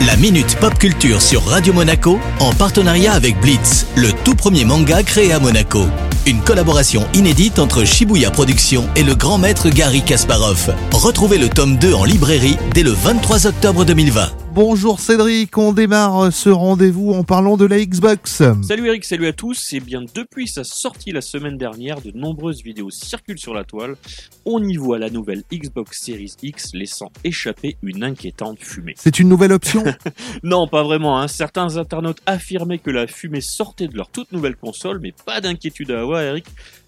La Minute Pop Culture sur Radio Monaco en partenariat avec Blitz, le tout premier manga créé à Monaco. Une collaboration inédite entre Shibuya Productions et le grand maître Gary Kasparov. Retrouvez le tome 2 en librairie dès le 23 octobre 2020. Bonjour Cédric, on démarre ce rendez-vous en parlant de la Xbox. Salut Eric, salut à tous. Et bien depuis sa sortie la semaine dernière, de nombreuses vidéos circulent sur la toile. On y voit la nouvelle Xbox Series X laissant échapper une inquiétante fumée. C'est une nouvelle option? Non, pas vraiment. Hein. Certains internautes affirmaient que la fumée sortait de leur toute nouvelle console, mais pas d'inquiétude à avoir Eric.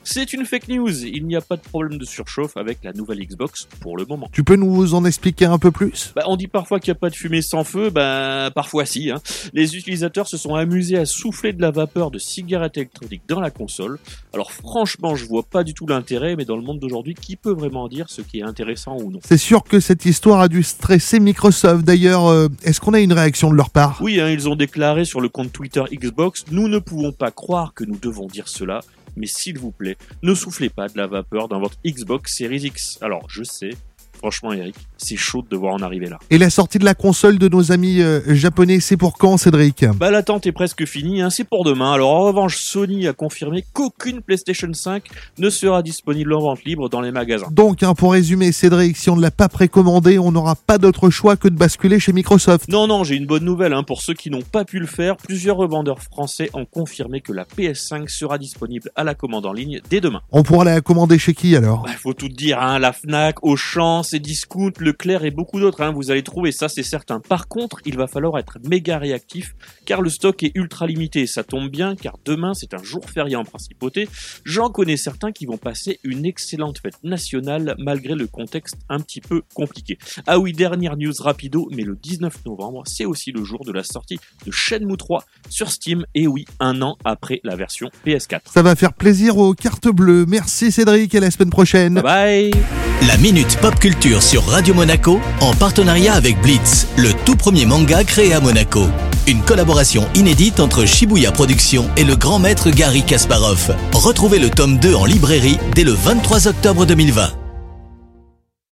C'est une fake news. Il n'y a pas de problème de surchauffe avec la nouvelle Xbox pour le moment. Tu peux nous en expliquer un peu plus? Bah, on dit parfois qu'il n'y a pas de fumée sans feu, bah parfois si. Hein. Les utilisateurs se sont amusés à souffler de la vapeur de cigarettes électroniques dans la console. Alors franchement, je vois pas du tout l'intérêt, mais dans le monde d'aujourd'hui, qui peut vraiment dire ce qui est intéressant ou non? C'est sûr que cette histoire a dû stresser Microsoft. D'ailleurs, euh, est-ce qu'on a une réaction de leur part? Oui, hein, ils ont déclaré sur le compte Twitter Xbox, nous ne pouvons pas croire que nous devons dire cela mais s'il vous plaît, ne soufflez pas de la vapeur dans votre Xbox Series X. Alors, je sais, franchement, Eric, c'est chaud de devoir en arriver là. Et la sortie de la console de nos amis euh, japonais, c'est pour quand, Cédric? Bah, l'attente est presque finie, hein, c'est pour demain. Alors, en revanche, Sony a confirmé qu'aucune PlayStation 5 ne sera disponible en vente libre dans les magasins. Donc, hein, pour résumer, Cédric, si on ne l'a pas précommandé, on n'aura pas d'autre choix que de basculer chez Microsoft. Non, non, j'ai une bonne nouvelle. Hein. Pour ceux qui n'ont pas pu le faire, plusieurs revendeurs français ont confirmé que la PS5 sera disponible à la commande en ligne dès demain. On pourra la commander chez qui alors? Bah, faut tout dire, hein, la Fnac, Auchan, Cdiscount, Leclerc et beaucoup d'autres. Hein, vous allez trouver ça, c'est certain. Par contre, il va falloir être méga réactif car le stock est ultra limité. Ça tombe bien car demain c'est un jour férié en principauté. J'en connais certains qui vont passer une excellente fête nationale malgré le contexte un petit peu compliqué. Ah oui, dernière news rapido, mais le 19 novembre, c'est aussi le jour de la sortie de Shenmue 3 sur Steam. Et oui, un an après la version PS4. Ça va faire plaisir aux cartes bleues. Merci Cédric et à la semaine prochaine. Bye. La Minute Pop Culture sur Radio Monaco en partenariat avec Blitz, le tout premier manga créé à Monaco. Une collaboration inédite entre Shibuya Productions et le grand maître Gary Kasparov. Retrouvez le tome 2 en librairie dès le 23 octobre 2020.